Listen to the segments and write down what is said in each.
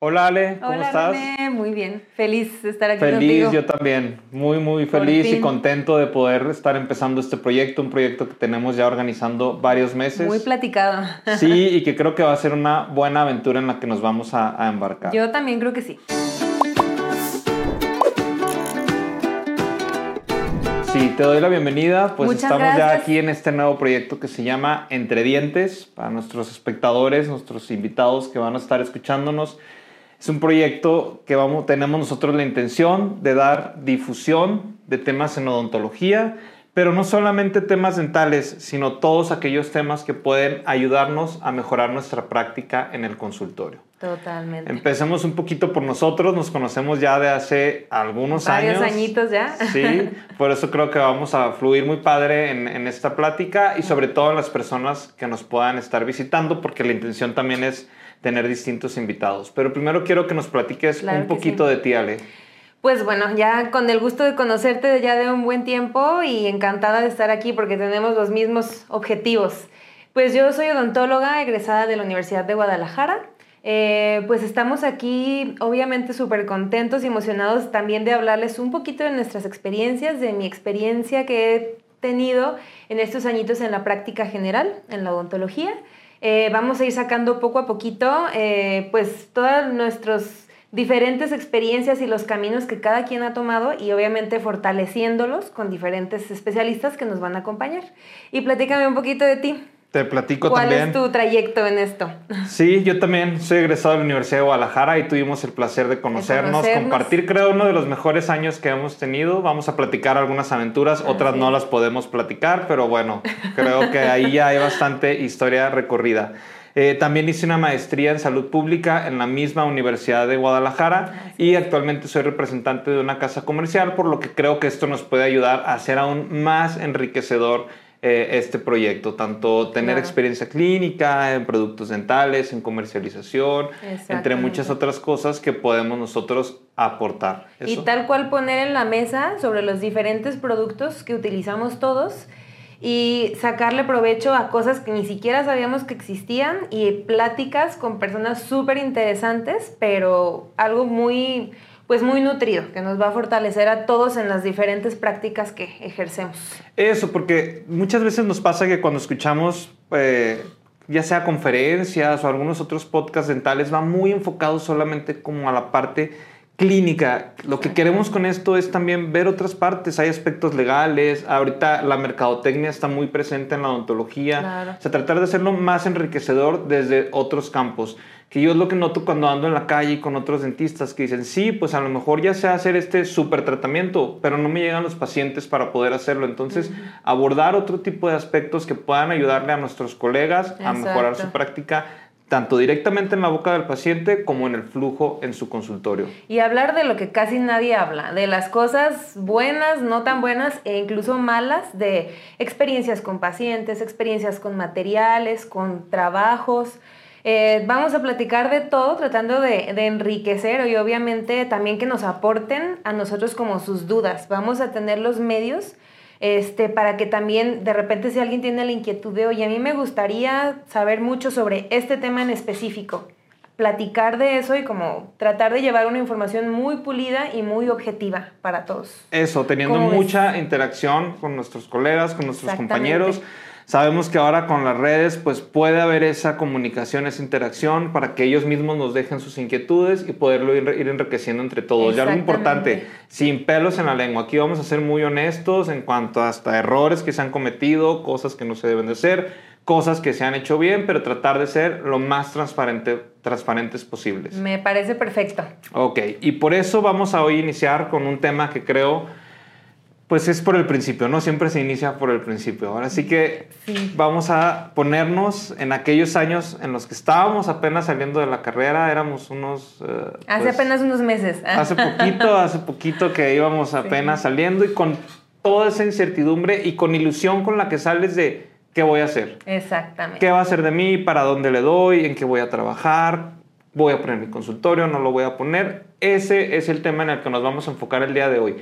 Hola Ale, ¿cómo Hola, estás? Muy bien. Feliz de estar aquí Feliz, contigo. yo también. Muy, muy feliz y contento de poder estar empezando este proyecto, un proyecto que tenemos ya organizando varios meses. Muy platicado. Sí, y que creo que va a ser una buena aventura en la que nos vamos a, a embarcar. Yo también creo que sí. Sí, te doy la bienvenida. Pues Muchas estamos ya aquí en este nuevo proyecto que se llama Entre Dientes para nuestros espectadores, nuestros invitados que van a estar escuchándonos. Es un proyecto que vamos, tenemos nosotros la intención de dar difusión de temas en odontología, pero no solamente temas dentales, sino todos aquellos temas que pueden ayudarnos a mejorar nuestra práctica en el consultorio. Totalmente. Empecemos un poquito por nosotros, nos conocemos ya de hace algunos Varios años. añitos ya. Sí, por eso creo que vamos a fluir muy padre en, en esta plática y sobre todo en las personas que nos puedan estar visitando, porque la intención también es tener distintos invitados. Pero primero quiero que nos platiques Claro un poquito sí. de ti, Ale. Pues bueno, ya con el gusto de conocerte ya de un buen tiempo y encantada de estar aquí porque tenemos los mismos objetivos. Pues yo soy odontóloga egresada de la Universidad de Guadalajara. Eh, pues estamos aquí obviamente súper contentos y emocionados también de hablarles un poquito de nuestras experiencias, de mi experiencia que he tenido en estos añitos en la práctica general, en la odontología. Eh, vamos a ir sacando poco a poquito eh, pues todas nuestros diferentes experiencias y los caminos que cada quien ha tomado y obviamente fortaleciéndolos con diferentes especialistas que nos van a acompañar. Y platícame un poquito de ti. Te platico ¿Cuál también. es tu trayecto en esto? Sí, yo también soy egresado de la Universidad de Guadalajara y tuvimos el placer de conocernos, conocernos. compartir creo uno de los mejores años que hemos tenido. Vamos a platicar algunas aventuras, otras no las podemos platicar, pero bueno, creo que ahí ya hay bastante historia recorrida. Eh, también hice una maestría en salud pública en la misma Universidad de Guadalajara y actualmente soy representante de una casa comercial, por lo que creo que esto nos puede ayudar a hacer aún más enriquecedor eh, este proyecto, tanto tener Claro. experiencia clínica en productos dentales, en comercialización, entre muchas otras cosas que podemos nosotros aportar. Y tal cual poner en la mesa sobre los diferentes productos que utilizamos todos y sacarle provecho a cosas que ni siquiera sabíamos que existían y pláticas con personas súper interesantes, pero algo muy, pues muy nutrido, que nos va a fortalecer a todos en las diferentes prácticas que ejercemos. Eso, porque muchas veces nos pasa que cuando escuchamos, eh, ya sea conferencias o algunos otros podcasts dentales, va muy enfocado solamente como a la parte clínica. Lo que queremos con esto es también ver otras partes. Hay aspectos legales. Ahorita la mercadotecnia está muy presente en la odontología. Claro. O sea, tratar de hacerlo más enriquecedor desde otros campos. Que yo es lo que noto cuando ando en la calle y con otros dentistas que dicen, sí, pues a lo mejor ya sé hacer este super tratamiento, pero no me llegan los pacientes para poder hacerlo. Entonces, abordar otro tipo de aspectos que puedan ayudarle a nuestros colegas a mejorar su práctica, tanto directamente en la boca del paciente como en el flujo en su consultorio. Y hablar de lo que casi nadie habla, de las cosas buenas, no tan buenas e incluso malas, de experiencias con pacientes, experiencias con materiales, con trabajos. Eh, vamos a platicar de todo, tratando de, de enriquecer y obviamente también que nos aporten a nosotros como sus dudas. Vamos a tener los medios este, para que también de repente si alguien tiene la inquietud de, oye, a mí me gustaría saber mucho sobre este tema en específico, platicar de eso y como tratar de llevar una información muy pulida y muy objetiva para todos. Eso, teniendo mucha interacción con nuestros colegas, con nuestros compañeros. Sabemos que ahora con las redes pues puede haber esa comunicación, esa interacción para que ellos mismos nos dejen sus inquietudes y poderlo ir, ir enriqueciendo entre todos. Y algo importante, sin pelos en la lengua. Aquí vamos a ser muy honestos en cuanto a hasta errores que se han cometido, cosas que no se deben de hacer, cosas que se han hecho bien, pero tratar de ser lo más transparente, transparentes posibles. Me parece perfecto. Ok, y por eso vamos a hoy iniciar con un tema que creo, pues es por el principio, ¿no? Siempre se inicia por el principio. Ahora sí que Sí. vamos a ponernos en aquellos años en los que estábamos apenas saliendo de la carrera, éramos unos... eh, Hace pues, apenas unos meses. Hace poquito, hace poquito que íbamos apenas saliendo y con toda esa incertidumbre y con ilusión con la que sales de qué voy a hacer. Exactamente. ¿Qué va a ser de mí? ¿Para dónde le doy? ¿En qué voy a trabajar? ¿Voy a poner mi consultorio? ¿No lo voy a poner? Ese es el tema en el que nos vamos a enfocar el día de hoy.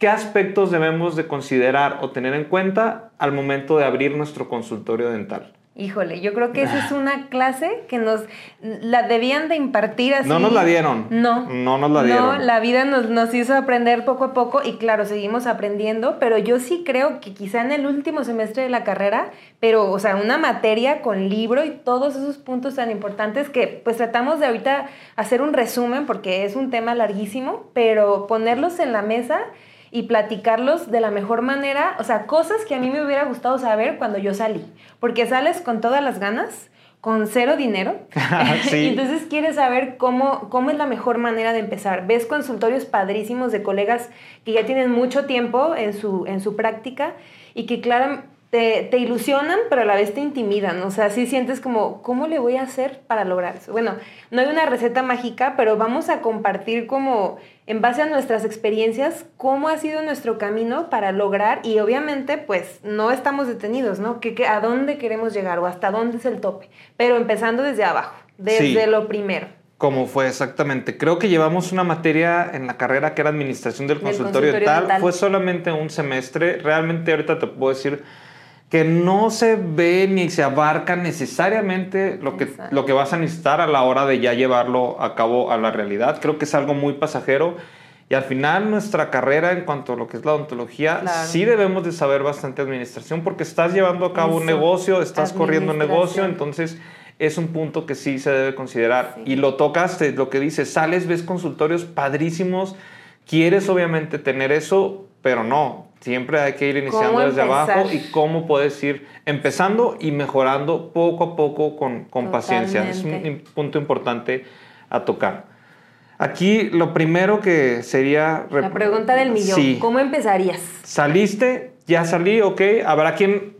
¿Qué aspectos debemos de considerar o tener en cuenta al momento de abrir nuestro consultorio dental? Híjole, yo creo que esa es una clase que nos la debían de impartir así. No nos la dieron. No. No nos la dieron. No, la vida nos, nos hizo aprender poco a poco y claro, seguimos aprendiendo, pero yo sí creo que quizá en el último semestre de la carrera, pero o sea, una materia con libro y todos esos puntos tan importantes que pues tratamos de ahorita hacer un resumen porque es un tema larguísimo, pero ponerlos en la mesa y platicarlos de la mejor manera, o sea, cosas que a mí me hubiera gustado saber cuando yo salí, porque sales con todas las ganas, con cero dinero, y entonces quieres saber cómo, cómo es la mejor manera de empezar. Ves consultorios padrísimos de colegas que ya tienen mucho tiempo en su, en su práctica y que claro, te, te, ilusionan, pero a la vez te intimidan. O sea, sí sientes como, ¿cómo le voy a hacer para lograr eso? Bueno, no hay una receta mágica, pero vamos a compartir como, en base a nuestras experiencias, cómo ha sido nuestro camino para lograr y obviamente, pues, no estamos detenidos, ¿no? ¿Qué, a dónde queremos llegar o hasta dónde es el tope? Pero empezando desde abajo, desde lo primero. Como fue exactamente. Creo que llevamos una materia en la carrera que era administración del consultorio, tal. Fue solamente un semestre. Realmente ahorita te puedo decir que no se ve ni se abarca necesariamente lo que, lo que vas a necesitar a la hora de ya llevarlo a cabo a la realidad. Creo que es algo muy pasajero. Y al final nuestra carrera en cuanto a lo que es la odontología, sí debemos de saber bastante administración porque estás llevando a cabo un negocio, estás corriendo un negocio, entonces es un punto que sí se debe considerar. Y lo tocaste, lo que dices, sales, ves consultorios padrísimos, quieres obviamente tener eso, pero no, siempre hay que ir iniciando desde abajo y cómo puedes ir empezando y mejorando poco a poco con, con paciencia. Es un punto importante a tocar. Aquí lo primero que sería... La pregunta del millón. ¿Cómo empezarías? Saliste, ya salí, ok. Habrá quien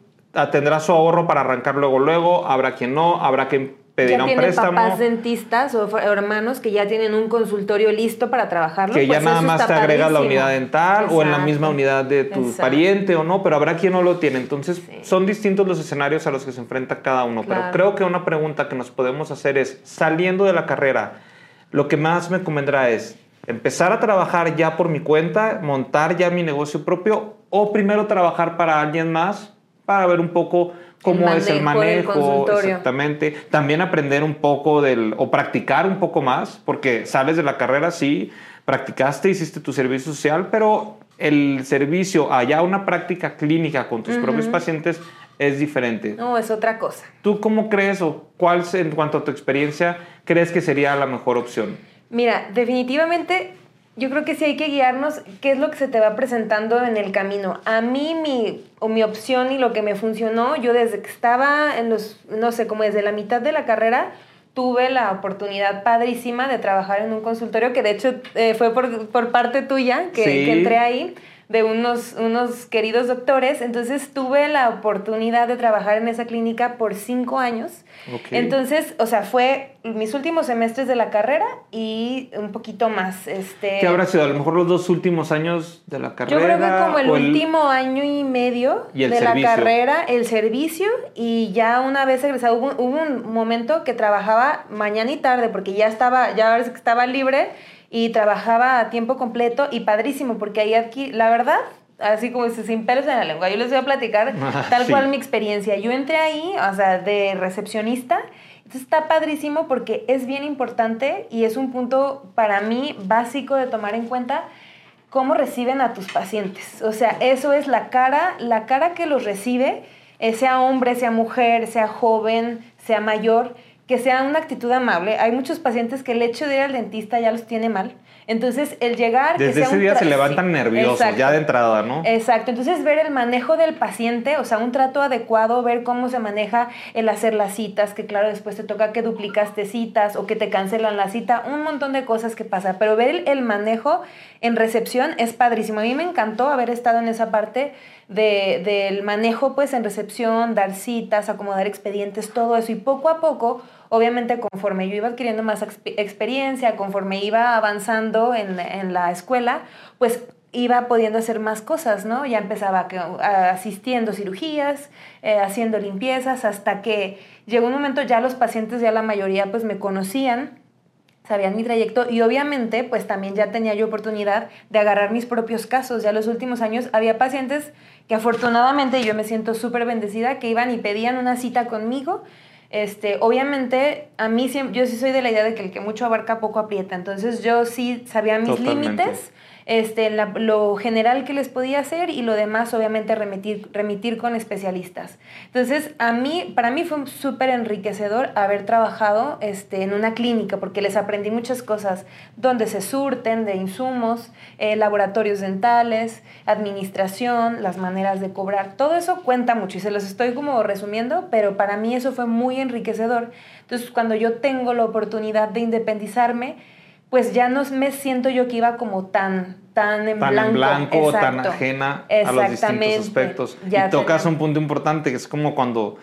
tendrá su ahorro para arrancar luego, luego. Habrá quien no. Habrá quien ya tienen papás dentistas o hermanos que ya tienen un consultorio listo para trabajarlo. Que ya pues nada más te agregas la unidad dental o en la misma unidad de tu pariente o no, pero habrá quien no lo tiene. Entonces son distintos los escenarios a los que se enfrenta cada uno. Pero creo que una pregunta que nos podemos hacer es, saliendo de la carrera, lo que más me convendrá es empezar a trabajar ya por mi cuenta, montar ya mi negocio propio o primero trabajar para alguien más para ver un poco cómo es el manejo, exactamente. También aprender un poco del, o practicar un poco más, porque sales de la carrera, sí, practicaste, hiciste tu servicio social, pero el servicio allá, una práctica clínica con tus propios pacientes es diferente. No, es otra cosa. ¿Tú cómo crees o cuál, en cuanto a tu experiencia, crees que sería la mejor opción? Mira, definitivamente yo creo que sí hay que guiarnos qué es lo que se te va presentando en el camino. A mí mi, o mi opción y lo que me funcionó, yo desde que estaba en los, no sé, como desde la mitad de la carrera, tuve la oportunidad padrísima de trabajar en un consultorio que de hecho eh, fue por, por, parte tuya que, que entré ahí de unos, unos queridos doctores. Entonces tuve la oportunidad de trabajar en esa clínica por cinco años. Entonces, o sea, fue mis últimos semestres de la carrera y un poquito más. Este, ¿Qué habrá sido? A lo mejor los dos últimos años de la carrera. Yo creo que como el, último año y medio de la carrera, el servicio y ya una vez egresado, hubo, hubo un momento que trabajaba mañana y tarde porque ya estaba, ya estaba libre y trabajaba a tiempo completo y padrísimo, porque ahí aquí, la verdad, así como dice, sin pelos en la lengua, yo les voy a platicar tal cual mi experiencia. Yo entré ahí, o sea, de recepcionista, entonces está padrísimo porque es bien importante y es un punto para mí básico de tomar en cuenta cómo reciben a tus pacientes. O sea, eso es la cara, la cara que los recibe, eh, sea hombre, sea mujer, sea joven, sea mayor que sea una actitud amable. Hay muchos pacientes que el hecho de ir al dentista ya los tiene mal. Entonces, el llegar... Desde ese día se levantan nerviosos, ya de entrada, ¿no? Exacto. Entonces, ver el manejo del paciente, o sea, un trato adecuado, ver cómo se maneja el hacer las citas, que claro, después te toca que duplicaste citas o que te cancelan la cita, un montón de cosas que pasa. Pero ver el, manejo en recepción es padrísimo. A mí me encantó haber estado en esa parte de, del manejo, pues, en recepción, dar citas, acomodar expedientes, todo eso. Y poco a poco obviamente conforme yo iba adquiriendo más experiencia, conforme iba avanzando en, en, la escuela, pues iba pudiendo hacer más cosas, ¿no? Ya empezaba asistiendo cirugías, eh, haciendo limpiezas, hasta que llegó un momento ya los pacientes, ya la mayoría pues me conocían, sabían mi trayecto y obviamente pues también ya tenía yo oportunidad de agarrar mis propios casos. Ya los últimos años había pacientes que afortunadamente yo me siento súper bendecida que iban y pedían una cita conmigo. Este, obviamente a mí yo sí soy de la idea de que el que mucho abarca poco aprieta, entonces yo sí sabía mis límites este, lo general que les podía hacer y lo demás obviamente remitir, remitir con especialistas. Entonces, a mí, para mí fue súper enriquecedor haber trabajado este, en una clínica porque les aprendí muchas cosas, donde se surten de insumos, eh, laboratorios dentales, administración, las maneras de cobrar, todo eso cuenta mucho y se los estoy como resumiendo, pero para mí eso fue muy enriquecedor. Entonces, cuando yo tengo la oportunidad de independizarme, pues ya no me siento yo que iba como tan, tan en tan blanco. en blanco, tan ajena a los distintos aspectos. y tocas un punto importante, que es como cuando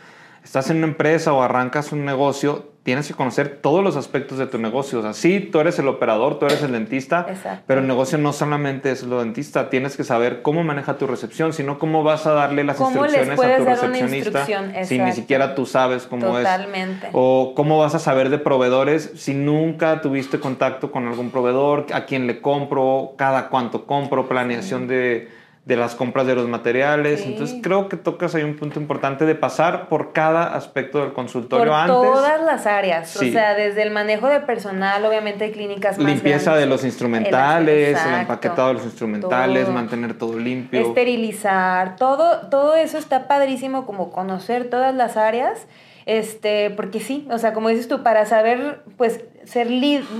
estás en una empresa o arrancas un negocio, tienes que conocer todos los aspectos de tu negocio. O sea, sí, tú eres el operador, tú eres el dentista, pero el negocio no solamente es lo dentista. Tienes que saber cómo maneja tu recepción, sino cómo vas a darle las instrucciones a tu recepcionista si ni siquiera tú sabes cómo Totalmente. es. O cómo vas a saber de proveedores si nunca tuviste contacto con algún proveedor, a quién le compro, cada cuánto compro, planeación de de las compras de los materiales. Entonces creo que tocas ahí un punto importante de pasar por cada aspecto del consultorio por antes. Todas las áreas, o sea, desde el manejo de personal, obviamente hay clínicas más Limpieza de los instrumentales, el, empaquetado de los instrumentales, mantener todo limpio. Esterilizar, todo, todo eso está padrísimo como conocer todas las áreas este, porque sí, o sea, como dices tú, para saber, pues, ser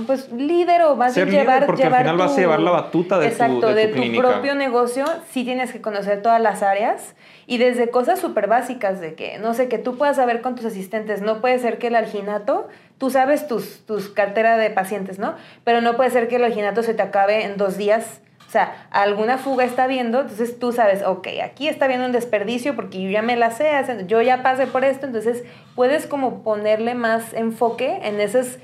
pues, líder o más bien llevar, porque al final vas a llevar la batuta de exacto, tu, de tu, propio negocio, sí tienes que conocer todas las áreas y desde cosas súper básicas de que, no sé, que tú puedas saber con tus asistentes, no puede ser que el alginato, tú sabes tus, tus cartera de pacientes, ¿no? Pero no puede ser que el alginato se te acabe en dos días o sea, alguna fuga está viendo, entonces tú sabes, ok, aquí está viendo un desperdicio porque yo ya me la sé, yo ya pasé por esto, entonces puedes como ponerle más enfoque en esas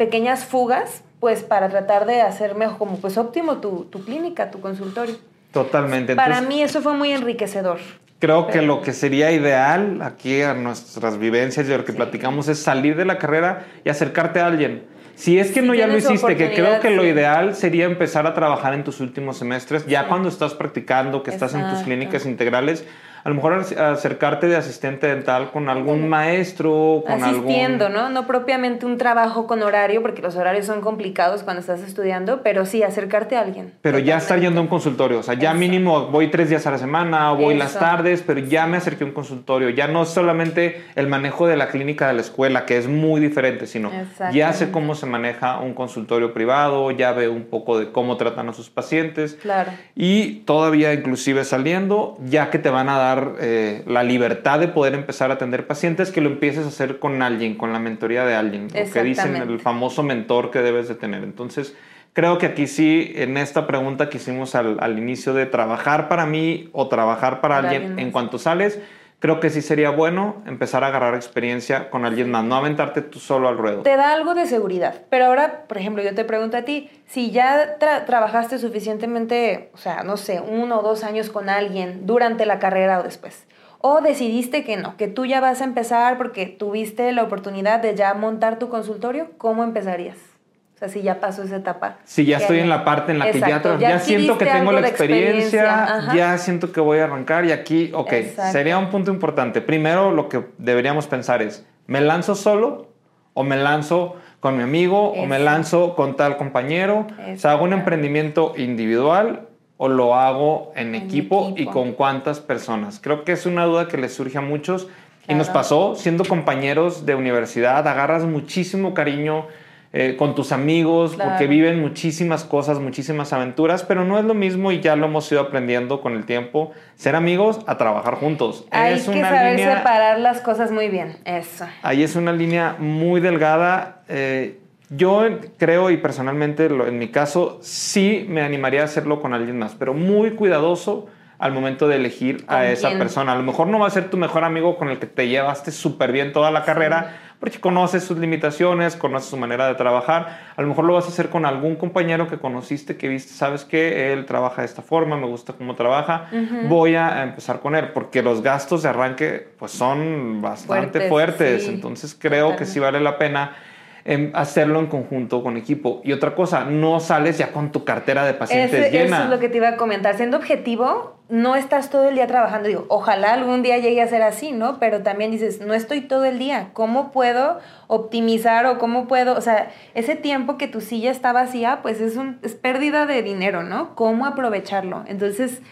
pequeñas fugas, pues para tratar de hacer mejor, como pues óptimo tu, tu clínica, tu consultorio. Totalmente. para mí eso fue muy enriquecedor. Creo que lo que sería ideal aquí a nuestras vivencias y lo que platicamos es salir de la carrera y acercarte a alguien si es que no ya lo hiciste, que creo que lo ideal sería empezar a trabajar en tus últimos semestres, ya cuando estás practicando, que estás en tus clínicas integrales, a lo mejor acercarte de asistente dental con algún maestro, con Asistiendo, ¿no? No propiamente un trabajo con horario, porque los horarios son complicados cuando estás estudiando, pero sí acercarte a alguien. Pero ya estar yendo a un consultorio, o sea, ya mínimo voy tres días a la semana, voy las tardes, pero ya me acerqué a un consultorio, ya no solamente el manejo de la clínica de la escuela, que es muy diferente, sino ya sé cómo se maneja un consultorio privado, ya veo un poco de cómo tratan a sus pacientes. Claro. Y todavía inclusive saliendo, ya que te van a dar eh, la libertad de poder empezar a atender pacientes, que lo empieces a hacer con alguien, con la mentoría de alguien, lo que dicen el famoso mentor que debes de tener. Entonces, creo que aquí sí, en esta pregunta que hicimos al, al inicio de trabajar para mí o trabajar para, alguien en cuanto sales, creo que sí sería bueno empezar a agarrar experiencia con alguien más, no aventarte tú solo al ruedo. Te da algo de seguridad. Pero ahora, por ejemplo, yo te pregunto a ti, si ya trabajaste suficientemente, o sea, no sé, uno o dos años con alguien durante la carrera o después, o decidiste que no, que tú ya vas a empezar porque tuviste la oportunidad de ya montar tu consultorio, ¿cómo empezarías? Sea, si ya pasó esa etapa. Si ya estoy en la parte en la que ya, ya, siento que tengo la experiencia, ya siento que voy a arrancar y aquí, ok, sería un punto importante. Primero lo que deberíamos pensar es, ¿me lanzo solo o me lanzo con mi amigo o me lanzo con tal compañero? O sea, ¿hago un emprendimiento individual o lo hago en, equipo, y con cuántas personas? Creo que es una duda que les surge a muchos. Y nos pasó siendo compañeros de universidad, agarras muchísimo cariño eh, con tus amigos, porque viven muchísimas cosas, muchísimas aventuras, pero no es lo mismo y ya lo hemos ido aprendiendo con el tiempo, ser amigos a trabajar juntos. Hay que saber separar las cosas muy bien, eso. Ahí es una línea muy delgada. Eh, yo creo y personalmente, en mi caso, sí me animaría a hacerlo con alguien más, pero muy cuidadoso al momento de elegir a esa persona. A lo mejor no va a ser tu mejor amigo con el que te llevaste súper bien toda la carrera, porque conoces sus limitaciones, conoces su manera de trabajar. A lo mejor lo vas a hacer con algún compañero que conociste, que viste, sabes que él trabaja de esta forma, me gusta cómo trabaja, voy a empezar con él, porque los gastos de arranque pues son bastante fuertes, entonces creo que sí vale la pena em, hacerlo en conjunto con equipo. Y otra cosa, no sales ya con tu cartera de pacientes llena. Eso es lo que te iba a comentar. Siendo objetivo, no estás todo el día trabajando. Digo, ojalá algún día llegue a ser así, ¿no? Pero también dices, no estoy todo el día. ¿Cómo puedo optimizar o cómo puedo? O sea, ese tiempo que tu silla está vacía, pues es, un, es pérdida de dinero, ¿no? ¿Cómo aprovecharlo? Entonces,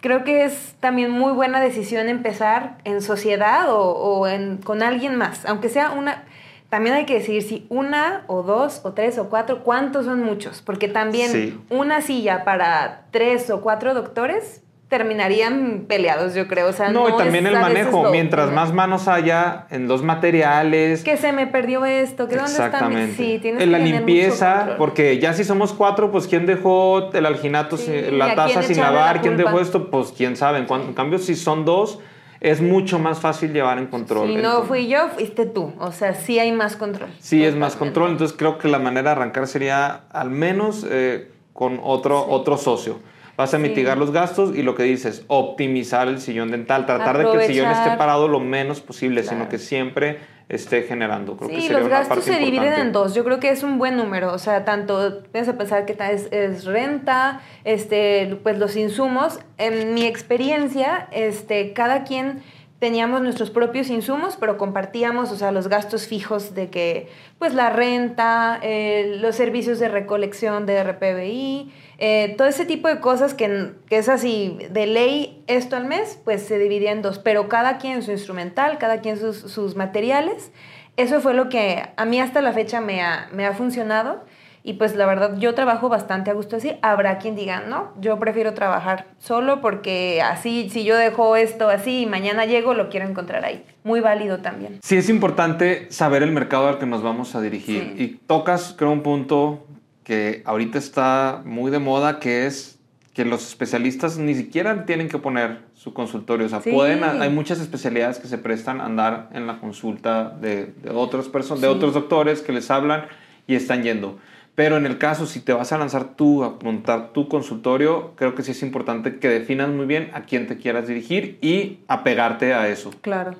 creo que es también muy buena decisión empezar en sociedad o, o en, con alguien más, aunque sea una... También hay que decidir si una o dos o tres o cuatro, ¿cuántos son muchos? Porque también Sí. una silla para tres o cuatro doctores terminarían peleados, yo creo. O sea, no, y es también el manejo. lo- Mientras más manos haya en los materiales. Que se me perdió esto, que dónde está mi... Exactamente. Sí, tienes en la que limpieza, porque ya si somos cuatro, pues quién dejó el alginato, Sí, ¿y la taza sin la lavar, quién dejó esto, pues quién sabe. En, cuan- en cambio, si son dos, es mucho más fácil llevar en control. Si no fui yo, fuiste tú. O sea, sí hay más control. Sí, es más control. Entonces creo que la manera de arrancar sería al menos eh, con otro, otro socio. Vas a Sí. mitigar los gastos y lo que dices, optimizar el sillón dental, tratar de que el sillón esté parado lo menos posible, sino que siempre esté generando. Creo que Sí, sería los una gastos parte se dividen importante. en dos. Yo creo que es un buen número. O sea, tanto piensa pensar que es, es renta, este, pues los insumos. En mi experiencia, este, cada quien teníamos nuestros propios insumos, pero compartíamos, o sea, los gastos fijos de que, pues la renta, eh, los servicios de recolección de RPBI, eh, todo ese tipo de cosas que, que es así, de ley esto al mes, pues se dividía en dos, pero cada quien su instrumental, cada quien sus, sus materiales. Eso fue lo que a mí hasta la fecha me ha, me ha funcionado. Y pues la verdad, yo trabajo bastante a gusto así. Habrá quien diga, no, yo prefiero trabajar solo porque así, si yo dejo esto así y mañana llego, lo quiero encontrar ahí. Muy válido también. Sí, es importante saber el mercado al que nos vamos a dirigir. Sí. Y tocas, creo, un punto que ahorita está muy de moda, que es que los especialistas ni siquiera tienen que poner su consultorio. O sea, Sí. pueden, hay muchas especialidades que se prestan a andar en la consulta de, de otras personas, de Sí. otros doctores que les hablan y están yendo. Pero en el caso, si te vas a lanzar tú a montar tu consultorio, creo que sí es importante que definas muy bien a quién te quieras dirigir y apegarte a eso. Claro.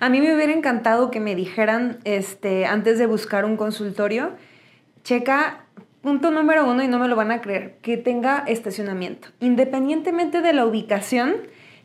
A mí me hubiera encantado que me dijeran, este, antes de buscar un consultorio, checa, punto número uno, y no me lo van a creer, que tenga estacionamiento. Independientemente de la ubicación,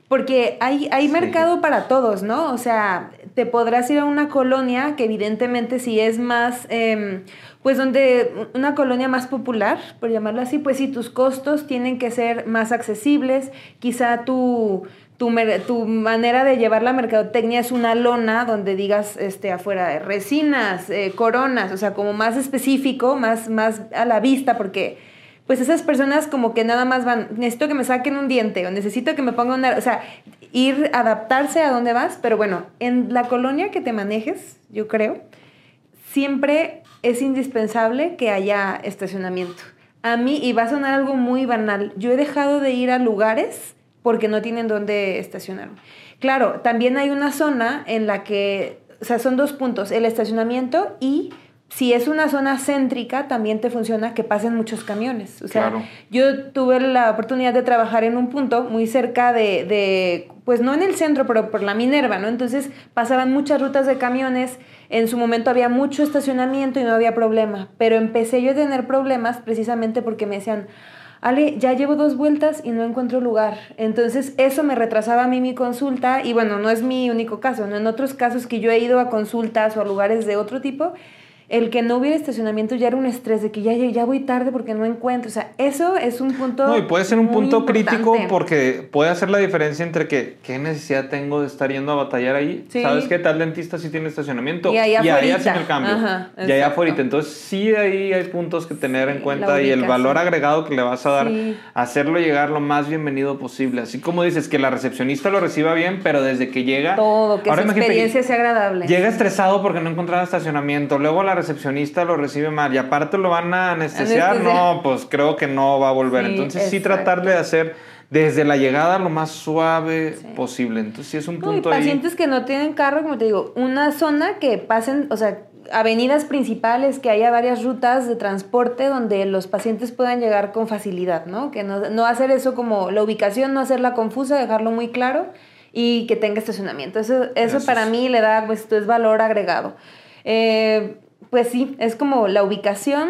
porque hay, hay Sí. mercado para todos, ¿no? O sea, te podrás ir a una colonia que evidentemente si es más, em, pues donde una colonia más popular, por llamarlo así, pues sí, tus costos tienen que ser más accesibles, quizá tu, tu, tu manera de llevar la mercadotecnia es una lona donde digas este, afuera de resinas, eh, coronas, o sea, como más específico, más, más a la vista, porque pues esas personas como que nada más van, necesito que me saquen un diente o necesito que me pongan una, o sea, ir adaptarse a dónde vas, pero bueno, en la colonia que te manejes, yo creo, siempre es indispensable que haya estacionamiento. A mí, y va a sonar algo muy banal, yo he dejado de ir a lugares porque no tienen dónde estacionarme. Claro, también hay una zona en la que, o sea, son dos puntos, el estacionamiento y si es una zona céntrica, también te funciona que pasen muchos camiones. O sea, Claro. yo tuve la oportunidad de trabajar en un punto muy cerca de, de, pues no en el centro, pero por la Minerva, ¿no? Entonces pasaban muchas rutas de camiones, en su momento había mucho estacionamiento y no había problema, pero empecé yo a tener problemas precisamente porque me decían, Ale, ya llevo dos vueltas y no encuentro lugar. Entonces eso me retrasaba a mí mi consulta y bueno, no es mi único caso, ¿no? En otros casos que yo he ido a consultas o a lugares de otro tipo, el que no hubiera estacionamiento ya era un estrés de que ya, ya voy tarde porque no encuentro. O sea, eso es un punto. No, y puede ser un punto crítico porque puede hacer la diferencia entre que qué necesidad tengo de estar yendo a batallar ahí. Sí. ¿Sabes qué? Tal dentista sí tiene estacionamiento. Y ahí ahí hacen el cambio. Ajá, y allá exacto. afuera. Entonces sí ahí hay puntos que tener en cuenta y el valor agregado que le vas a dar, Sí. hacerlo llegar lo más bienvenido posible. Así como dices, que la recepcionista lo reciba bien, pero desde que llega... Todo, que Ahora su experiencia sea agradable. Llega estresado porque no encontraba estacionamiento. Luego la recepcionista lo recibe mal y aparte lo van a anestesiar. Anestesia. No, pues creo que no va a volver. Sí, Entonces sí exacto. tratar de hacer desde la llegada lo más suave Sí. posible. Entonces sí es un No, y punto ahí. pacientes que no tienen carro, como te digo, una zona que pasen, o sea, avenidas principales, que haya varias rutas de transporte donde los pacientes puedan llegar con facilidad, ¿no? Que no, no hacer eso como la ubicación, no hacerla confusa, dejarlo muy claro y que tenga estacionamiento. Eso, eso Gracias. para mí le da, pues, esto es valor agregado. Eh, pues sí, es como la ubicación,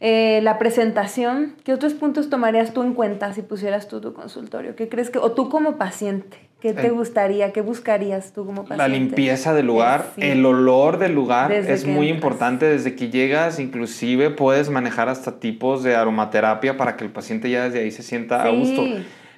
eh, la presentación. ¿Qué otros puntos tomarías tú en cuenta si pusieras tú tu consultorio? ¿Qué crees que, o tú como paciente? ¿Qué te gustaría? ¿Qué buscarías tú como paciente? La limpieza del lugar, el olor del lugar es muy importante desde que llegas, inclusive puedes manejar hasta tipos de aromaterapia para que el paciente ya desde ahí se sienta a gusto.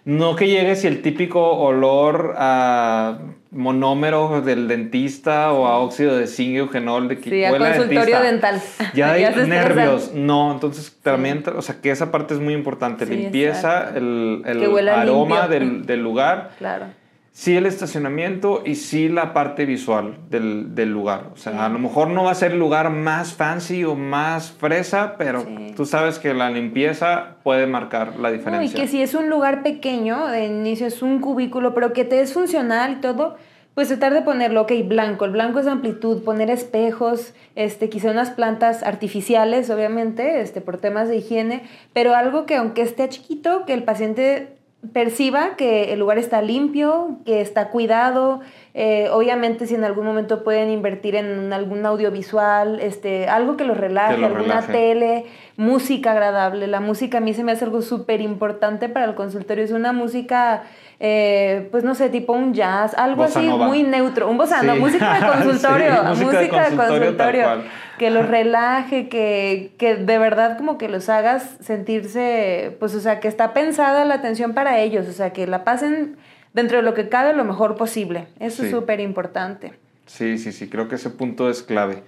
No que llegues y el típico olor a monómero del dentista o a óxido de zinc y eugenol de que sí, a consultorio dental. Ya hay nervios. No, entonces también, o sea, que esa parte es muy importante. Limpieza, el, el aroma del, del, lugar. Claro sí el estacionamiento y sí la parte visual del, del lugar. O sea, a lo mejor no va a ser el lugar más fancy o más fresa, pero tú sabes que la limpieza puede marcar la diferencia. y que si es un lugar pequeño, de inicio es un cubículo, pero que te es funcional y todo, pues tratar de ponerlo, ok, blanco. El blanco es amplitud, poner espejos, este, quizá unas plantas artificiales, obviamente, este, por temas de higiene, pero algo que aunque esté chiquito, que el paciente perciba que el lugar está limpio, que está cuidado. Eh, obviamente si en algún momento pueden invertir en algún audiovisual, este, algo que los relaje, alguna tele, música agradable. La música a mí se me hace algo súper importante para el consultorio. Es una música, eh, pues no sé, tipo un jazz, algo así muy neutro. Un bossa música de consultorio. música, de consultorio. Que los relaje, que, que de verdad como que los hagas sentirse, pues o sea, que está pensada la atención para ellos, o sea, que la pasen dentro de lo que cabe lo mejor posible. Eso es súper importante. Sí, sí, sí, creo que ese punto es clave.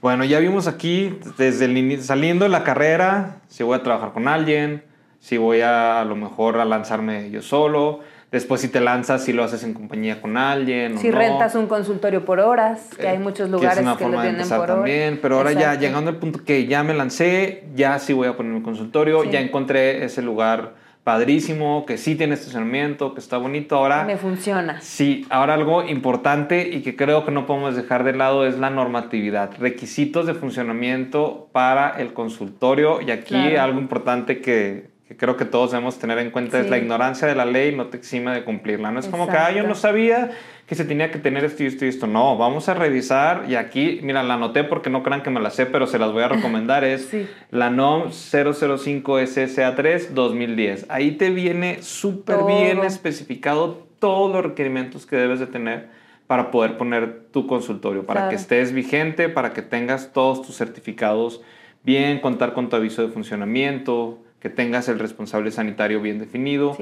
Bueno, ya vimos aquí desde el saliendo de la carrera, si voy a trabajar con alguien, si voy a a lo mejor a lanzarme yo solo, después si te lanzas, si lo haces en compañía con alguien. Si rentas un consultorio por horas, que hay eh, muchos lugares que, lo tienen por también, Pero ahora ya llegando al punto que ya me lancé, ya sí voy a poner un consultorio, ya encontré ese lugar padrísimo, que sí tiene estacionamiento, que está bonito ahora. Me funciona. Sí, ahora algo importante y que creo que no podemos dejar de lado es la normatividad, requisitos de funcionamiento para el consultorio y aquí algo importante que, creo que todos debemos tener en cuenta es la ignorancia de la ley no te exime de cumplirla. No es como que, ah, yo no sabía que se tenía que tener esto y esto y esto. No, vamos a revisar y aquí, mira, la anoté porque no crean que me la sé, pero se las voy a recomendar. Es la NOM 005 SSA3 2010. Ahí te viene súper bien especificado todos los requerimientos que debes de tener para poder poner tu consultorio, para que estés vigente, para que tengas todos tus certificados bien, contar con tu aviso de funcionamiento, que tengas el responsable sanitario bien definido.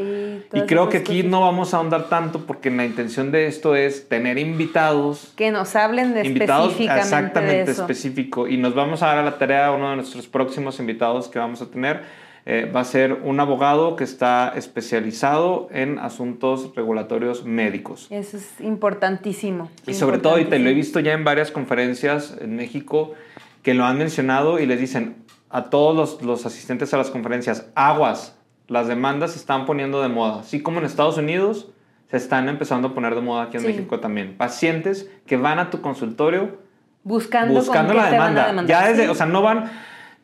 y creo que aquí no vamos a ahondar tanto porque la intención de esto es tener invitados. Que nos hablen de invitados específicamente exactamente específico. Y nos vamos a dar a la tarea uno de nuestros próximos invitados que vamos a tener. Eh, va a ser un abogado que está especializado en asuntos regulatorios médicos. Eso es importantísimo. Y sobre todo, y te lo he visto ya en varias conferencias en México, que lo han mencionado y les dicen, a todos los, asistentes a las conferencias, aguas, las demandas se están poniendo de moda, así como en Estados Unidos se están empezando a poner de moda aquí en México también. Pacientes que van a tu consultorio buscando, buscando la demanda. Ya desde, o sea, no van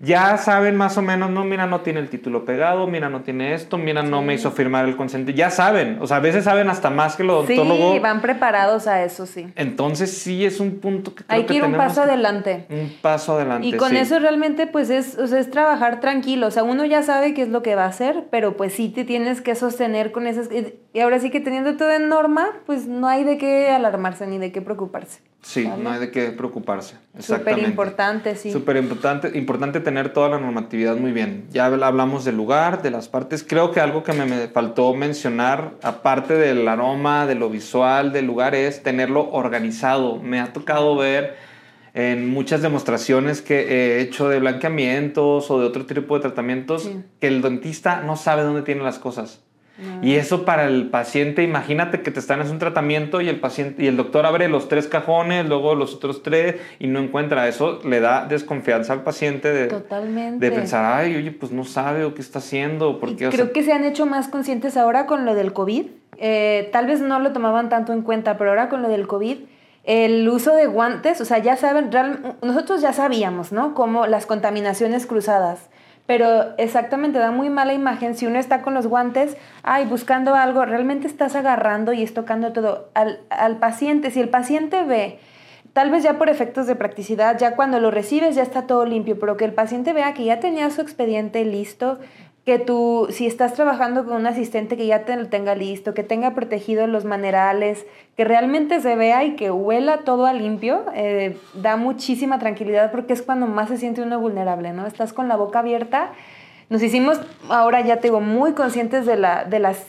ya saben más o menos, no, mira, no tiene el título pegado, mira, no tiene esto, mira, no me hizo firmar el consentimiento. Ya saben, o sea, a veces saben hasta más que los odontólogos. Sí, van preparados a eso, sí. Entonces sí es un punto que creo Hay que, ir un paso adelante. Un paso adelante. Y con eso realmente pues es, o sea, es trabajar tranquilo. O sea, uno ya sabe qué es lo que va a hacer, pero pues sí te tienes que sostener con esas... Y ahora sí que teniendo todo en norma, pues no hay de qué alarmarse ni de qué preocuparse. Sí, no hay de qué preocuparse. Súper importante, sí. Súper importante, importante tener toda la normatividad muy bien. Ya hablamos del lugar, de las partes. Creo que algo que me, faltó mencionar, aparte del aroma, de lo visual del lugar, es tenerlo organizado. Me ha tocado ver en muchas demostraciones que he hecho de blanqueamientos o de otro tipo de tratamientos que el dentista no sabe dónde tiene las cosas. Y eso para el paciente, imagínate que te están en un tratamiento y el paciente y el doctor abre los tres cajones, luego los otros tres y no encuentra. Eso le da desconfianza al paciente de, Totalmente. de pensar, ay, oye, pues no sabe o qué está haciendo. Porque, creo que se han hecho más conscientes ahora con lo del COVID. Eh, tal vez no lo tomaban tanto en cuenta, pero ahora con lo del COVID, el uso de guantes, o sea, ya saben, nosotros ya sabíamos, ¿no? Como las contaminaciones cruzadas pero exactamente da muy mala imagen si uno está con los guantes, ay, buscando algo, realmente estás agarrando y es tocando todo al, al paciente. Si el paciente ve tal vez ya por efectos de practicidad, ya cuando lo recibes ya está todo limpio, pero que el paciente vea que ya tenía su expediente listo, que tú, si estás trabajando con un asistente, que ya te lo tenga listo, que tenga protegido los manerales, que realmente se vea y que huela todo a limpio, eh, da muchísima tranquilidad porque es cuando más se siente uno vulnerable, ¿no? Estás con la boca abierta. Nos hicimos, ahora ya te muy conscientes de, la, de las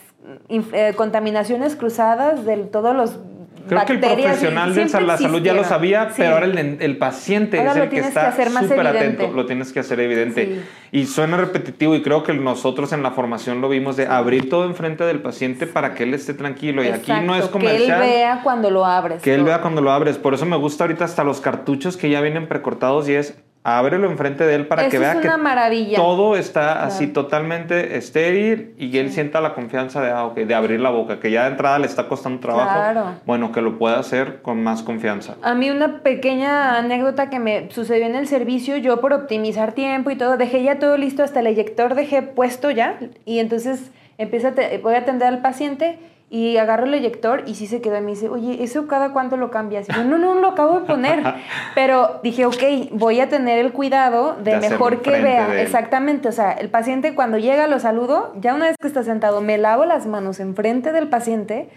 eh, contaminaciones cruzadas, de todos los Creo que el profesional de la salud ya lo sabía, pero ahora el, paciente es el que está súper atento, lo tienes que hacer evidente. Y suena repetitivo y creo que nosotros en la formación lo vimos de abrir todo enfrente del paciente para que él esté tranquilo. Y aquí no es comercial. Que él vea cuando lo abres. Que él vea cuando lo abres. Por eso me gusta ahorita hasta los cartuchos que ya vienen precortados y es ábrelo enfrente de él para que vea que todo está así totalmente estéril y él sienta la confianza de, ah, de abrir la boca, que ya de entrada le está costando trabajo. Bueno, que lo pueda hacer con más confianza. A mí una pequeña anécdota que me sucedió en el servicio, yo por optimizar tiempo y todo, dejé ya todo listo, hasta el eyector dejé puesto ya y entonces empiezo a voy a atender al paciente y agarro el eyector y sí se quedó y me dice, oye, ¿eso cada cuánto lo cambias? Y yo, no, no, lo acabo de poner. Pero dije, ok, voy a tener el cuidado de, mejor que vea. Exactamente, o sea, el paciente cuando llega lo saludo, ya una vez que está sentado, me lavo las manos enfrente del paciente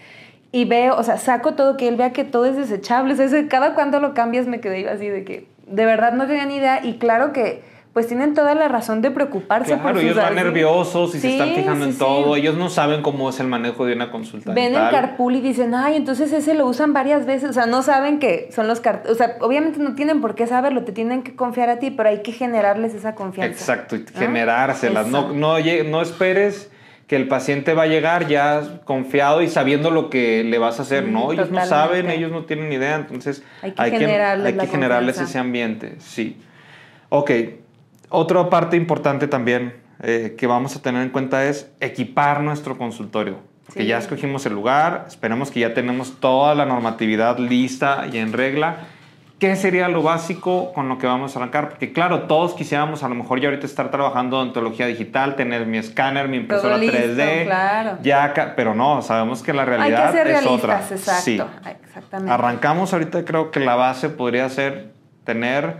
y veo, o sea, saco todo, que él vea que todo es desechable. O sea, cada cuánto lo cambias me quedé así de que de verdad no tenía ni idea y claro que pues tienen toda la razón de preocuparse claro, por ellos van nerviosos y se están fijando en todo. Ellos no saben cómo es el manejo de una consulta. Ven el carpool y dicen, ay, entonces ese lo usan varias veces. O sea, no saben que son los carpool. O sea, obviamente no tienen por qué saberlo, te tienen que confiar a ti, pero hay que generarles esa confianza. Exacto, y generárselas. No, no, no esperes que el paciente va a llegar ya confiado y sabiendo lo que le vas a hacer. no, ellos no saben, ellos no tienen idea, entonces hay que generarles, hay que generarles ese ambiente. Sí. Ok, otra parte importante también eh, que vamos a tener en cuenta es equipar nuestro consultorio. Porque ya escogimos el lugar, esperemos que ya tenemos toda la normatividad lista y en regla. ¿Qué sería lo básico con lo que vamos a arrancar? Porque claro, todos quisiéramos a lo mejor ya ahorita estar trabajando en ontología digital, tener mi escáner, mi impresora 3D, claro. ya, pero no, sabemos que la realidad es otra. Exacto, sí. exactamente. Arrancamos ahorita, creo que la base podría ser tener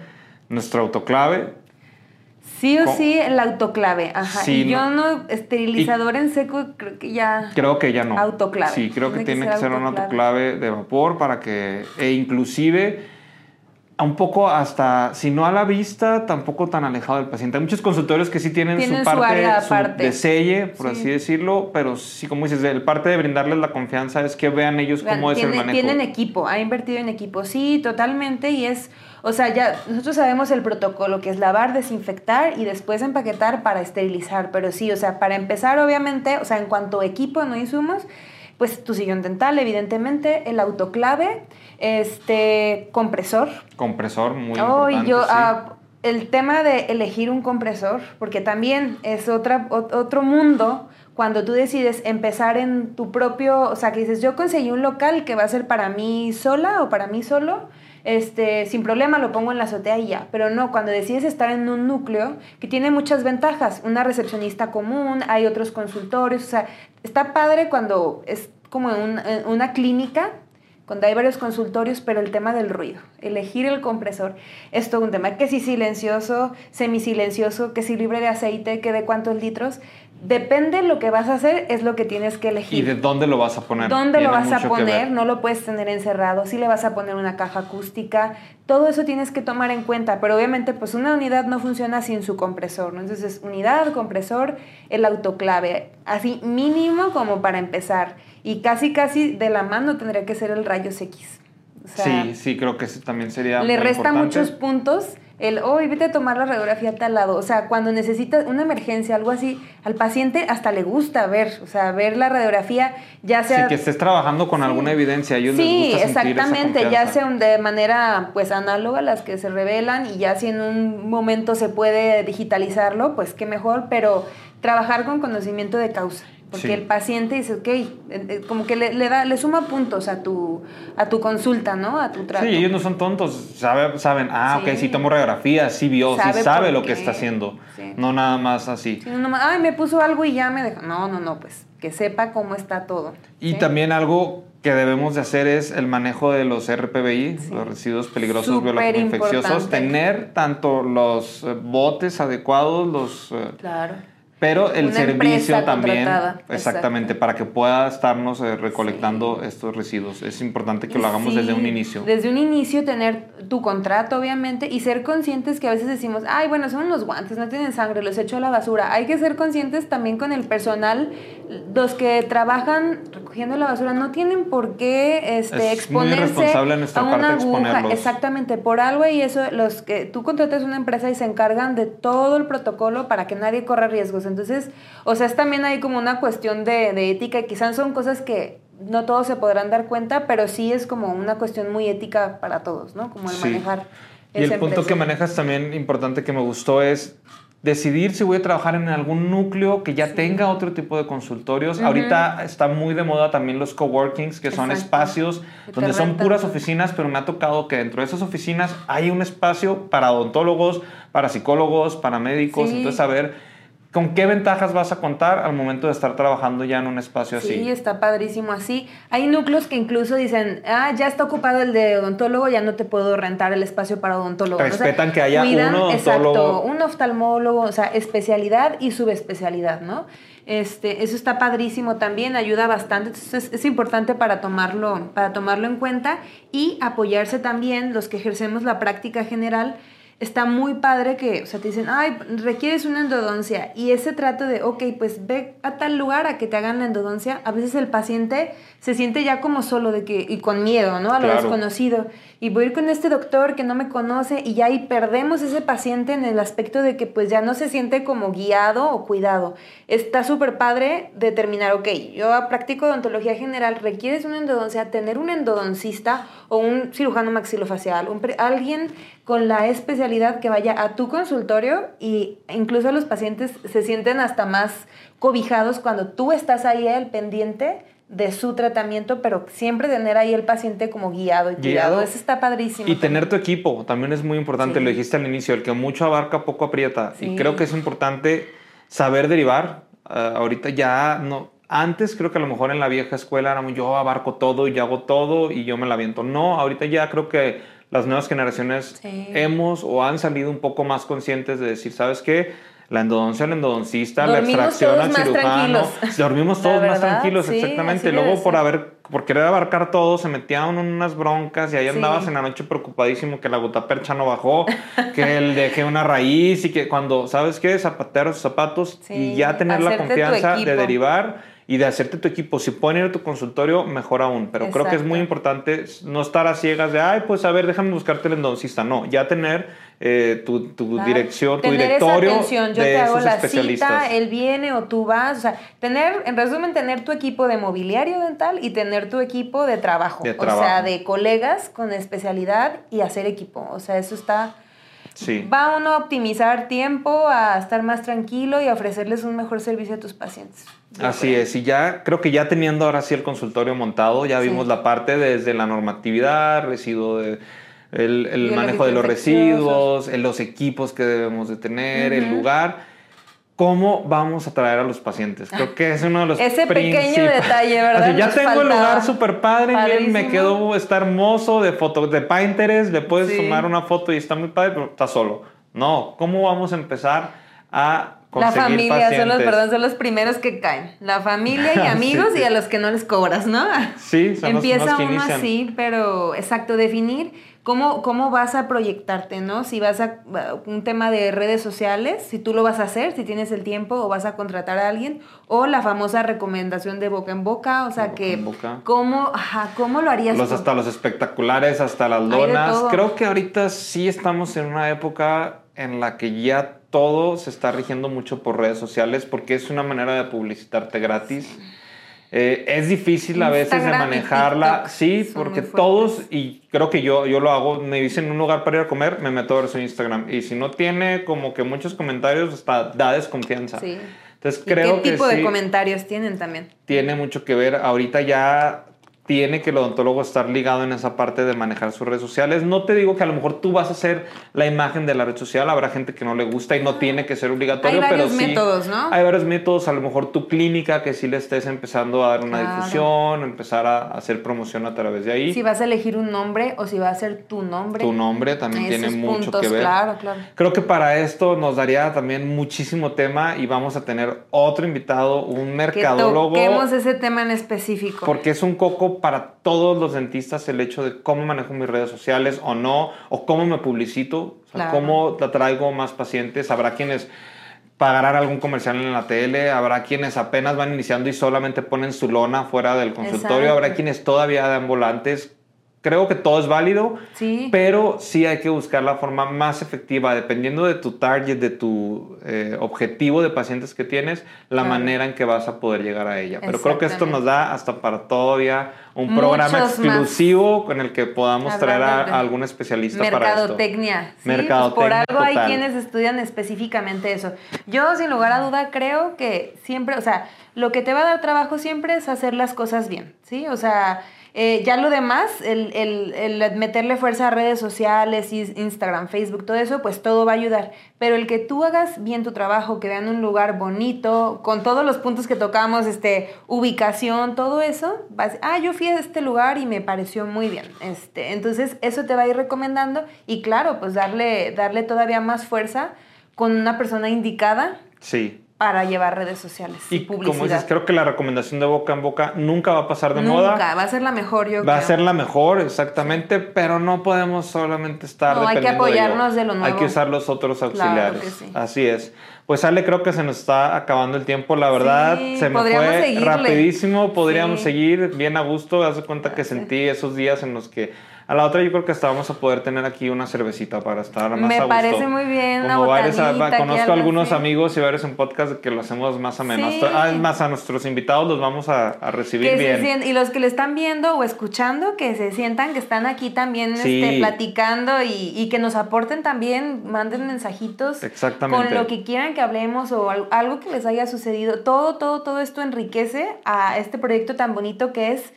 nuestro autoclave, Sí o sí el autoclave, ajá. y yo no, esterilizador en seco, creo que ya. Creo que ya no. Autoclave. Sí, creo que tiene que ser, un autoclave de vapor para que. E inclusive un poco hasta, si no a la vista, tampoco tan alejado del paciente. Hay muchos consultorios que sí tienen, su parte de selle, por así decirlo, pero sí, como dices, el parte de brindarles la confianza es que vean ellos cómo es el manejo. Tienen equipo, ha invertido en equipo, sí, totalmente, y es, o sea, ya nosotros sabemos el protocolo, que es lavar, desinfectar y después empaquetar para esterilizar, pero sí, o sea, para empezar, obviamente, o sea, en cuanto a equipo, no insumos, pues tu sillón dental, evidentemente, el autoclave, este compresor. Compresor, muy oh, importante. Yo, ah, el tema de elegir un compresor, porque también es otra, otro mundo cuando tú decides empezar en tu propio, o sea, que dices, yo conseguí un local que va a ser para mí sola o para mí solo, este, sin problema lo pongo en la azotea y ya. Pero no, cuando decides estar en un núcleo que tiene muchas ventajas, una recepcionista común, hay otros consultorios, o sea, está padre cuando es como en, una clínica cuando hay varios consultorios, pero el tema del ruido, elegir el compresor, es todo un tema, que si silencioso, semisilencioso, que si libre de aceite, que de cuántos litros, Depende lo que vas a hacer, es lo que tienes que elegir. ¿Y de dónde lo vas a poner? ¿Dónde lo vas a poner? No lo puedes tener encerrado. Si le vas a poner una caja acústica. Todo eso tienes que tomar en cuenta. Pero obviamente, pues una unidad no funciona sin su compresor, ¿no? Entonces, unidad, compresor, el autoclave. Así mínimo como para empezar. Y casi, casi de la mano tendría que ser el rayos X. sí, sí, creo que también sería. Le resta muchos puntos el, hoy vete a tomar la radiografía a tal lado. O sea, cuando necesitas una emergencia, algo así, al paciente hasta le gusta ver, o sea, ver la radiografía, ya sea... Sí, que estés trabajando con alguna evidencia, ellos sí, exactamente, ya sea de manera, pues, análoga, las que se revelan, y ya si en un momento se puede digitalizarlo, pues qué mejor, pero trabajar con conocimiento de causa. Porque el paciente dice, ok, eh, eh, como que le, le, da, le suma puntos a tu, a tu consulta, ¿no? A tu trato. Sí, ellos no son tontos, saben, saben ah, ok, si tomo radiografía, sí vio, sabe sí sabe lo que está haciendo. No nada más así. no ay, me puso algo y ya me dejó. No, no, no, pues que sepa cómo está todo. Y también algo que debemos de hacer es el manejo de los RPBI, los residuos peligrosos biológicos infecciosos, tener tanto los botes adecuados, los... Eh, claro pero el servicio también, exactamente, para que pueda estarnos eh, recolectando estos residuos. Es importante que lo hagamos desde un inicio. Desde un inicio tener tu contrato, obviamente, y ser conscientes que a veces decimos, ay, bueno, son unos guantes, no tienen sangre, los echo a la basura. Hay que ser conscientes también con el personal, los que trabajan recogiendo la basura, no tienen por qué este, exponerse a una aguja. Exactamente, por algo y eso, los que tú contratas una empresa y se encargan de todo el protocolo para que nadie corra riesgos entonces, o sea, es también hay como una cuestión de, de ética y quizás son cosas que no todos se podrán dar cuenta, pero sí es como una cuestión muy ética para todos, ¿no? Como el manejar. Y el punto que manejas también importante que me gustó es decidir si voy a trabajar en algún núcleo que ya tenga otro tipo de consultorios. Ahorita está muy de moda también los coworkings, que son espacios donde son puras oficinas, pero me ha tocado que dentro de esas oficinas hay un espacio para odontólogos, para psicólogos, para médicos. Entonces, a ver ¿Con qué ventajas vas a contar al momento de estar trabajando ya en un espacio así? Sí, está padrísimo así. Hay núcleos que incluso dicen, ah, ya está ocupado el de odontólogo, ya no te puedo rentar el espacio para odontólogo. Respetan que haya un odontólogo. Exacto, un oftalmólogo, o sea, especialidad y subespecialidad, ¿no? Este, eso está padrísimo también, ayuda bastante, entonces es, es, importante para tomarlo, para tomarlo en cuenta y apoyarse también los que ejercemos la práctica general está muy padre que, o sea, te dicen, ay, requieres una endodoncia. Y ese trato de, ok, pues ve a tal lugar a que te hagan la endodoncia, a veces el paciente se siente ya como solo de que, y con miedo, ¿no? A lo desconocido. Y voy a ir con este doctor que no me conoce y ya ahí perdemos ese paciente en el aspecto de que pues ya no se siente como guiado o cuidado. Está súper padre determinar, ok, yo practico odontología general, requieres una endodoncia, tener un endodoncista o un cirujano maxilofacial, un, alguien con la especialidad que vaya a tu consultorio y incluso los pacientes se sienten hasta más cobijados cuando tú estás ahí al pendiente de su tratamiento, pero siempre tener ahí el paciente como guiado y guiado. Eso está padrísimo. Y tener tu equipo también es muy importante, lo dijiste al inicio, el que mucho abarca, poco aprieta. Y creo que es importante saber derivar. Ah, ahorita ya no, antes creo que a lo mejor en la vieja escuela éramos yo abarco todo y yo hago todo y yo me la viento. No, ahorita ya creo que las nuevas generaciones hemos o han salido un poco más conscientes de decir, ¿sabes qué? La endodoncia al endodoncista, la extracción al cirujano. Dormimos todos más tranquilos, exactamente. Luego, por haber, por querer abarcar todo, se metían unas broncas y ahí andabas en la noche preocupadísimo que la percha no bajó, que él dejé una raíz y que cuando, ¿sabes qué? Zapatear sus zapatos y ya tener la confianza de derivar y de hacerte tu equipo. Si pueden ir a tu consultorio, mejor aún. Pero creo que es muy importante no estar a ciegas de, ay, pues a ver, déjame buscarte el endodoncista. No, ya tener eh, tu, tu dirección, tu directorio Yo te hago la cita, él viene o tú vas. O sea, tener, en resumen, tener tu equipo de mobiliario dental y tener tu equipo de trabajo. De trabajo. O sea, de colegas con especialidad y hacer equipo. O sea, eso está Va uno a optimizar tiempo, a estar más tranquilo y a ofrecerles un mejor servicio a tus pacientes. Así es, y ya creo que ya teniendo ahora sí el consultorio montado, ya vimos la parte desde la normatividad, residuo de, el, manejo de los residuos, los equipos que debemos de tener, el lugar cómo vamos a traer a los pacientes. Creo que es uno de los Ese pequeño detalle, ¿verdad? ya tengo el lugar súper padre, bien, me quedó, está hermoso de foto, de Pinterest, le puedes tomar una foto y está muy padre, pero está solo. No, ¿cómo vamos a empezar a conseguir La familia son los, perdón, son los primeros que caen. La familia y amigos y a los que no les cobras, ¿no? Sí, son Empieza los, que uno así, pero exacto, definir ¿Cómo, ¿Cómo vas a proyectarte, no? Si vas a un tema de redes sociales, si tú lo vas a hacer, si tienes el tiempo o vas a contratar a alguien, o la famosa recomendación de boca en boca, o sea que ¿cómo, ¿cómo lo harías? Los, hasta los espectaculares, hasta las lonas. Creo que ahorita sí estamos en una época en la que ya todo se está rigiendo mucho por redes sociales porque es una manera de publicitarte gratis. Eh, es difícil a veces de manejarla, sí, porque todos, y creo que yo, yo lo hago, me dicen un lugar para ir a comer, me meto a ver su Instagram. Y si no tiene como que muchos comentarios, hasta da desconfianza. Sí. Entonces creo ¿Qué tipo de comentarios tienen también? Tiene mucho que ver. Ahorita ya tiene que el odontólogo estar ligado en esa parte de manejar sus redes sociales. No te digo que a lo mejor tú vas a ser la imagen de la red social, habrá gente que no le gusta y no tiene que ser obligatorio, Hay varios pero sí. métodos, ¿no? Hay varios métodos, a lo mejor tu clínica que sí le estés empezando a dar una Claro. difusión, empezar a hacer promoción a través de ahí. Si vas a elegir un nombre o si va a ser tu nombre. Tu nombre también tiene mucho puntos, que ver. Claro, claro. Creo que para esto nos daría también muchísimo tema y vamos a tener otro invitado, un Que mercadólogo. toquemos ese tema en específico. Porque es un coco para todos los dentistas el hecho de cómo manejo mis redes sociales o no, o cómo me publicito, o sea, Claro. cómo traigo más pacientes. Habrá quienes pagarán algún comercial en la tele, habrá quienes apenas van iniciando y solamente ponen su lona fuera del consultorio, Exacto. habrá quienes todavía dan volantes. Creo que todo es válido, Sí. pero sí hay que buscar la forma más efectiva, dependiendo de tu target, de tu eh, objetivo de pacientes que tienes, la Claro. manera en que vas a poder llegar a ella. Pero creo que esto nos da hasta para todavía un Muchos programa más. exclusivo con el que podamos traer a, algún especialista para esto. Mercadotecnia. Sí, pues Mercadotecnia por algo hay quienes estudian específicamente eso. Yo, sin lugar a duda, creo que siempre, o sea, lo que te va a dar trabajo siempre es hacer las cosas bien, ¿sí? O sea, eh, ya lo demás, el, el- el meterle fuerza a redes sociales, Instagram, Facebook, todo eso, pues todo va a ayudar. Pero el que tú hagas bien tu trabajo, que vean un lugar bonito, con todos los puntos que tocamos, este, ubicación, todo eso, vas, ah, yo fui a este lugar y me pareció muy bien. Este, entonces, eso te va a ir recomendando y claro, pues darle, darle todavía más fuerza con una persona indicada Sí. Para llevar redes sociales y, Y publicidad. como dices, creo que la recomendación de boca en boca nunca va a pasar de Nunca, moda. va a ser la mejor, yo Va a creo. ser la mejor, exactamente, pero no podemos solamente estar No, hay que dependiendo de apoyarnos de lo Hay nuevo. que usar los otros Claro auxiliares. que sí. Así es. Pues Ale, creo que se nos está acabando el tiempo, la verdad. Sí, se me fue seguirle. rapidísimo, podríamos Sí. seguir bien a gusto. Haz de cuenta que sentí esos días en los que a la otra yo creo que hasta vamos a poder tener aquí una cervecita para estar más Me a gusto. parece muy bien, una Como aquí, conozco algunos así. amigos y varios en podcast que lo hacemos más ameno. Sí. Ah, es más, a nuestros invitados los vamos a, a recibir Que bien. y los que lo están viendo o escuchando, que se sientan que están aquí también Sí. este, platicando y, y que nos aporten también, manden mensajitos Exactamente. con lo que quieran que hablemos o al- algo que les haya sucedido. Todo, todo, todo esto enriquece a este proyecto tan bonito que es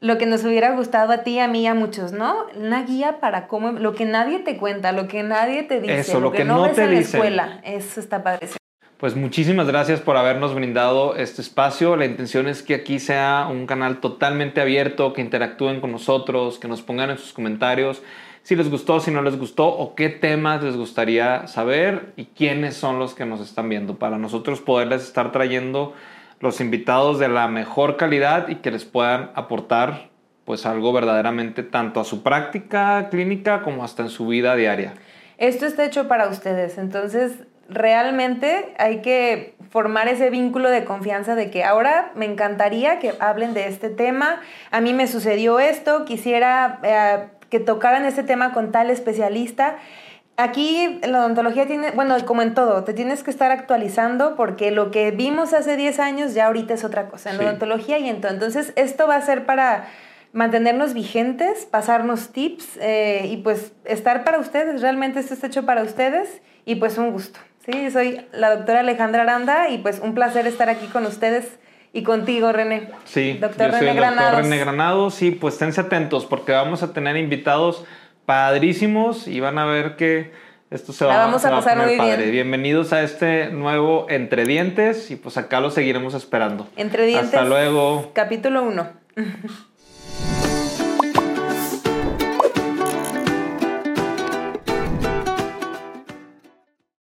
lo que nos hubiera gustado a ti, a mí y a muchos, ¿no? Una guía para cómo, lo que nadie te cuenta, lo que nadie te dice, Eso, lo que no, no ves te en la dicen. escuela. Eso está padre. Pues muchísimas gracias por habernos brindado este espacio. La intención es que aquí sea un canal totalmente abierto, que interactúen con nosotros, que nos pongan en sus comentarios si les gustó, si no les gustó o qué temas les gustaría saber y quiénes son los que nos están viendo para nosotros poderles estar trayendo los invitados de la mejor calidad y que les puedan aportar pues algo verdaderamente tanto a su práctica clínica como hasta en su vida diaria. Esto está hecho para ustedes, entonces realmente hay que formar ese vínculo de confianza de que ahora me encantaría que hablen de este tema, a mí me sucedió esto, quisiera eh, que tocaran este tema con tal especialista. Aquí la odontología tiene, bueno, como en todo, te tienes que estar actualizando porque lo que vimos hace 10 años ya ahorita es otra cosa, en Sí. la odontología y en todo. Entonces, esto va a ser para mantenernos vigentes, pasarnos tips eh, y pues estar para ustedes. Realmente esto está hecho para ustedes y pues un gusto. Sí, soy la doctora Alejandra Aranda y pues un placer estar aquí con ustedes y contigo, René. Sí, Doctor yo soy René el doctor Granados. René Granados. Sí, pues esténse atentos porque vamos a tener invitados padrísimos y van a ver que esto se La va, vamos a va pasar poner muy bien. padre. Bienvenidos a este nuevo Entre Dientes y pues acá lo seguiremos esperando. Entre dientes. Hasta luego. Capítulo 1.